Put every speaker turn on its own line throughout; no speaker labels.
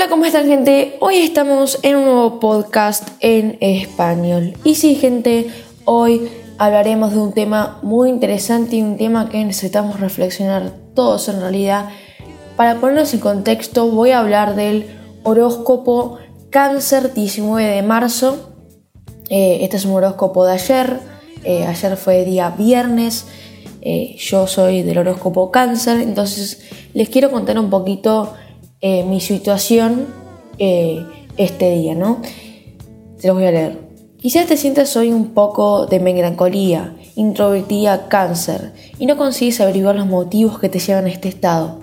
están gente? Hoy estamos en un nuevo podcast en español. Y sí gente, hoy hablaremos de un tema muy interesante y un tema que necesitamos reflexionar todos en realidad. Para ponernos en contexto voy a hablar del horóscopo cáncer 19 de marzo. Eh, este es un horóscopo de ayer. Eh, ayer fue día viernes. Eh, yo soy del horóscopo cáncer, entonces les quiero contar un poquito eh, mi situación eh, este día, ¿no? Se los voy a leer. Quizás te sientas hoy un poco de melancolía, introvertida, cáncer, y no consigues averiguar los motivos que te llevan a este estado.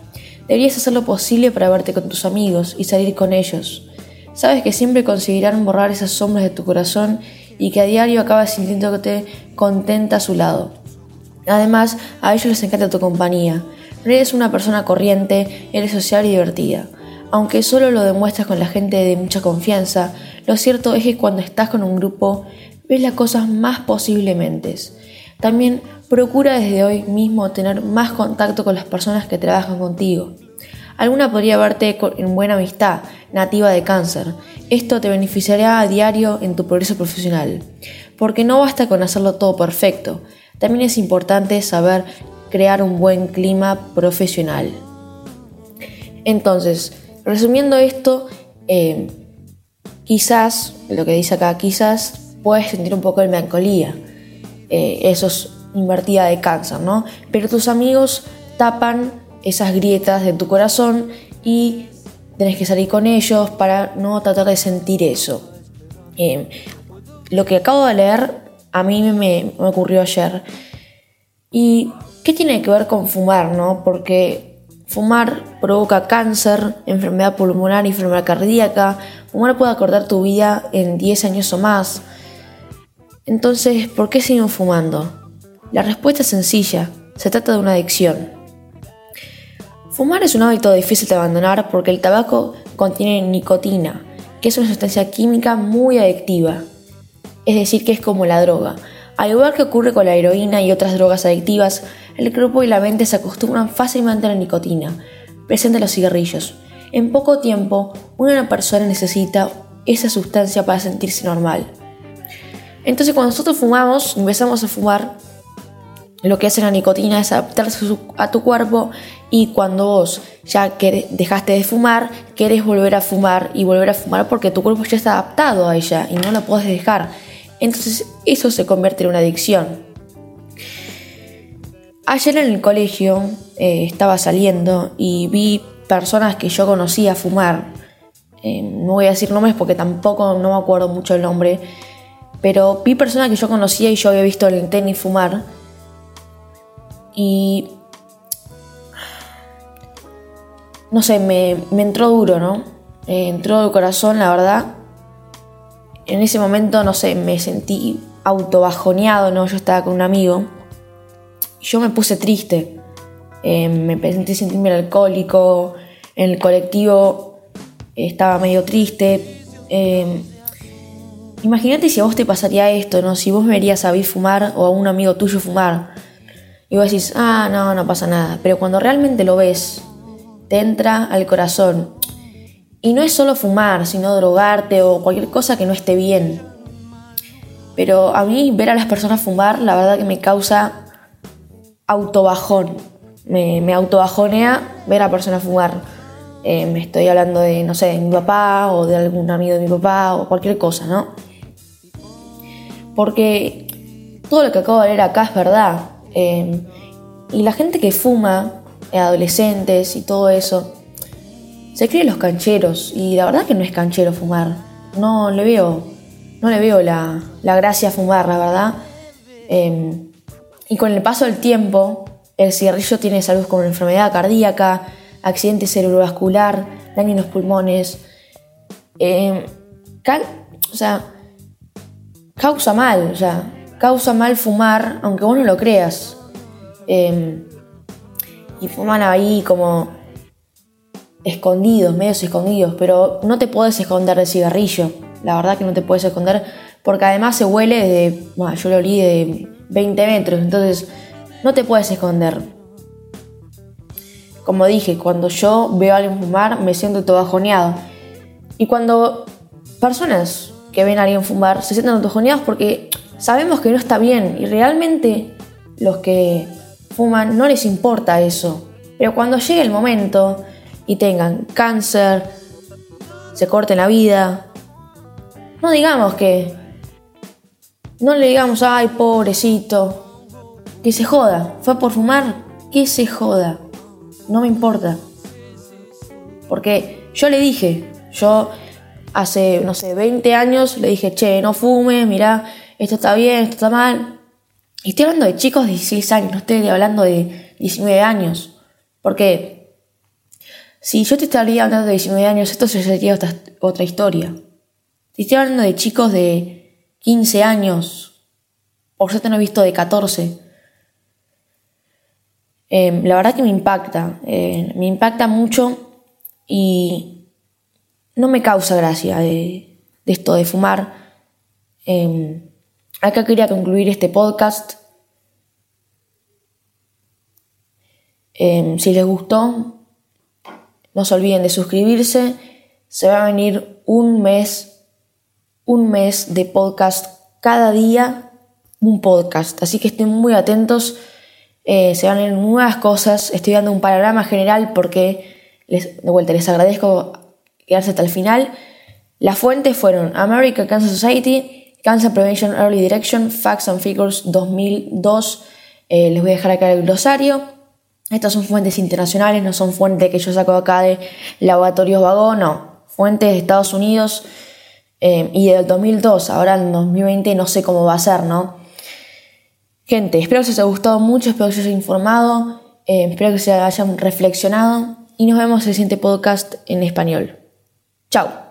Deberías hacer lo posible para verte con tus amigos y salir con ellos. Sabes que siempre conseguirán borrar esas sombras de tu corazón y que a diario acabas sintiéndote contenta a su lado. Además, a ellos les encanta tu compañía, no eres una persona corriente, eres social y divertida. Aunque solo lo demuestras con la gente de mucha confianza, lo cierto es que cuando estás con un grupo ves las cosas más posiblemente. También procura desde hoy mismo tener más contacto con las personas que trabajan contigo. Alguna podría verte en buena amistad, nativa de cáncer. Esto te beneficiará a diario en tu progreso profesional. Porque no basta con hacerlo todo perfecto. También es importante saber crear un buen clima profesional. Entonces, resumiendo esto, eh, quizás, lo que dice acá, quizás puedes sentir un poco de melancolía. Eh, eso es invertida de cáncer, ¿no? Pero tus amigos tapan esas grietas de tu corazón y tenés que salir con ellos para no tratar de sentir eso. Eh, lo que acabo de leer a mí me, me ocurrió ayer y ¿Qué tiene que ver con fumar, no? Porque fumar provoca cáncer, enfermedad pulmonar, enfermedad cardíaca. Fumar puede acordar tu vida en 10 años o más. Entonces, ¿por qué siguen fumando? La respuesta es sencilla. Se trata de una adicción. Fumar es un hábito difícil de abandonar porque el tabaco contiene nicotina, que es una sustancia química muy adictiva. Es decir, que es como la droga. Al igual que ocurre con la heroína y otras drogas adictivas, el cuerpo y la mente se acostumbran fácilmente a la nicotina, presente en los cigarrillos. En poco tiempo, una persona necesita esa sustancia para sentirse normal. Entonces cuando nosotros fumamos, empezamos a fumar, lo que hace la nicotina es adaptarse a tu cuerpo y cuando vos ya dejaste de fumar, querés volver a fumar y volver a fumar porque tu cuerpo ya está adaptado a ella y no la puedes dejar. Entonces eso se convierte en una adicción. Ayer en el colegio eh, estaba saliendo y vi personas que yo conocía fumar. Eh, no voy a decir nombres porque tampoco no me acuerdo mucho el nombre. Pero vi personas que yo conocía y yo había visto el tenis fumar. Y. No sé, me, entró duro, ¿no? entró el corazón, la verdad. En ese momento, no sé, me sentí autobajoneado, ¿no? Yo estaba con un amigo yo me puse triste. Eh, me empecé sentirme alcohólico. En el colectivo estaba medio triste. Eh, imagínate si a vos te pasaría esto, ¿no? Si vos me verías a mí fumar o a un amigo tuyo fumar. Y vos decís, ah, no, no pasa nada. Pero cuando realmente lo ves, te entra al corazón. Y no es solo fumar, sino drogarte o cualquier cosa que no esté bien. Pero a mí ver a las personas fumar, la verdad que me causa autobajón. Me, me autobajonea ver a personas fumar. Eh, me estoy hablando de, no sé, de mi papá o de algún amigo de mi papá o cualquier cosa, ¿no? Porque todo lo que acabo de leer acá es verdad. Eh, y la gente que fuma, eh, adolescentes y todo eso, se cree los cancheros. Y la verdad que no es canchero fumar. No le veo, no le veo la, la gracia fumar, la verdad. Y con el paso del tiempo, el cigarrillo tiene salud como enfermedad cardíaca, accidente cerebrovascular, daño en los pulmones. Eh, o sea, causa mal, o sea, causa mal fumar, aunque vos no lo creas. Eh, y fuman ahí como escondidos, medios escondidos, pero no te puedes esconder del cigarrillo. La verdad que no te puedes esconder, porque además se huele de. Bueno, yo lo olí de 20 metros, entonces no te puedes esconder. Como dije, cuando yo veo a alguien fumar me siento todo bajoneado. Y cuando personas que ven a alguien fumar se sienten autojoneados porque sabemos que no está bien y realmente los que fuman no les importa eso. Pero cuando llegue el momento y tengan cáncer, se corten la vida, no digamos que, no le digamos, ay, pobrecito, que se joda, fue por fumar, que se joda, no me importa. Porque yo le dije, yo hace, no sé, 20 años le dije, che, no fume, mira, esto está bien, esto está mal. Y estoy hablando de chicos de 16 años, no estoy hablando de 19 años. Porque si yo te estaría hablando de 19 años, esto sería otra, otra historia. Si estoy hablando de chicos de 15 años, por suerte no he visto de 14. Em, la verdad que me impacta, eh, me impacta mucho y no me causa gracia de, esto de fumar. Eh, acá quería concluir este podcast. Em, si les gustó, no se olviden de suscribirse. Se va a venir un mes un mes de podcast cada día, un podcast. Así que estén muy atentos. Eh, se van a ver nuevas cosas. Estoy dando un panorama general porque, les, de vuelta, les agradezco quedarse hasta el final. Las fuentes fueron American Cancer Society, Cancer Prevention Early Direction, Facts and Figures 2002. Eh, les voy a dejar acá el glosario. Estas son fuentes internacionales, no son fuentes que yo saco acá de laboratorios vagón, no. Fuentes de Estados Unidos. Eh, y del 2002, ahora en 2020 no sé cómo va a ser, ¿no? Gente, espero que os haya gustado mucho, espero que os haya informado, eh, espero que se hayan reflexionado y nos vemos en el siguiente podcast en español. Chao.